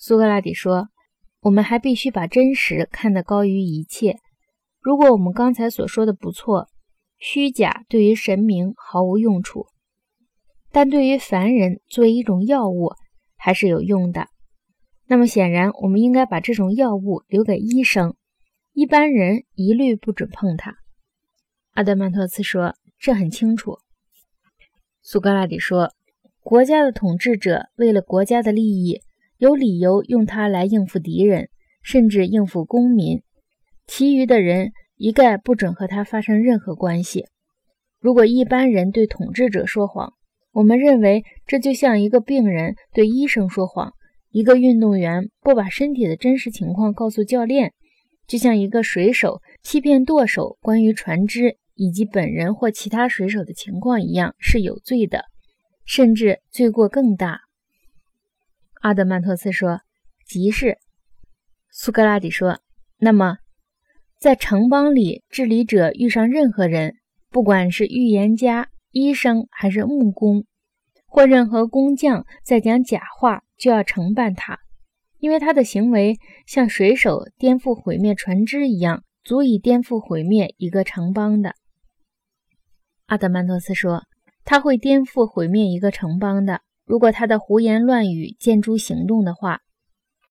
苏格拉底说：“我们还必须把真实看得高于一切。如果我们刚才所说的不错，虚假对于神明毫无用处，但对于凡人作为一种药物还是有用的。那么显然，我们应该把这种药物留给医生，一般人一律不准碰它。”阿德曼托斯说：“这很清楚。”苏格拉底说：“国家的统治者为了国家的利益。”有理由用它来应付敌人，甚至应付公民。其余的人一概不准和他发生任何关系。如果一般人对统治者说谎，我们认为这就像一个病人对医生说谎，一个运动员不把身体的真实情况告诉教练，就像一个水手欺骗舵手关于船只以及本人或其他水手的情况一样，是有罪的，甚至罪过更大。阿德曼托斯说：“即是。”苏格拉底说：“那么，在城邦里，治理者遇上任何人，不管是预言家、医生还是木工，或任何工匠，在讲假话，就要惩办他，因为他的行为像水手颠覆毁灭船只一样，足以颠覆毁灭一个城邦的。”阿德曼托斯说：“他会颠覆毁灭一个城邦的。”如果他的胡言乱语见诸行动的话，